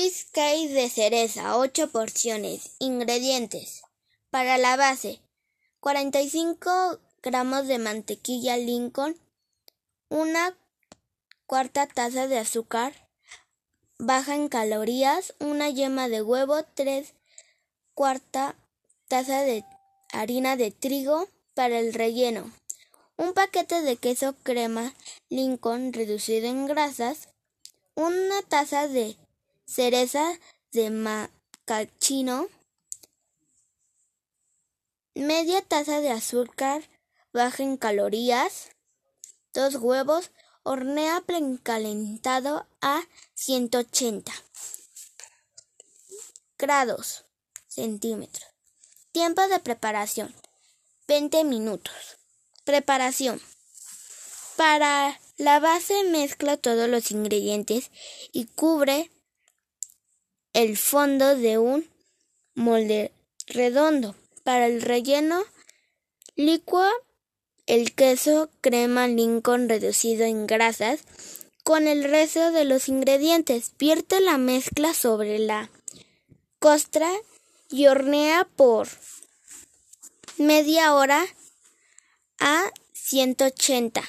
Cheesecake de cereza, 8 porciones. Ingredientes. Para la base, 45 gramos de mantequilla Lincoln, una cuarta taza de azúcar baja en calorías, una yema de huevo, 3 cuarta taza de harina de trigo para el relleno, un paquete de queso crema Lincoln reducido en grasas, una taza de cereza de macachino, media taza de azúcar baja en calorías, dos huevos, hornea precalentado a 180 grados centímetros. Tiempo de preparación 20 minutos. Preparación. Para la base mezcla todos los ingredientes y cubre el fondo de un molde redondo. Para el relleno, licua el queso crema Lincoln reducido en grasas con el resto de los ingredientes. Vierte la mezcla sobre la costra y hornea por media hora a 180